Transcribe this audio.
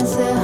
and say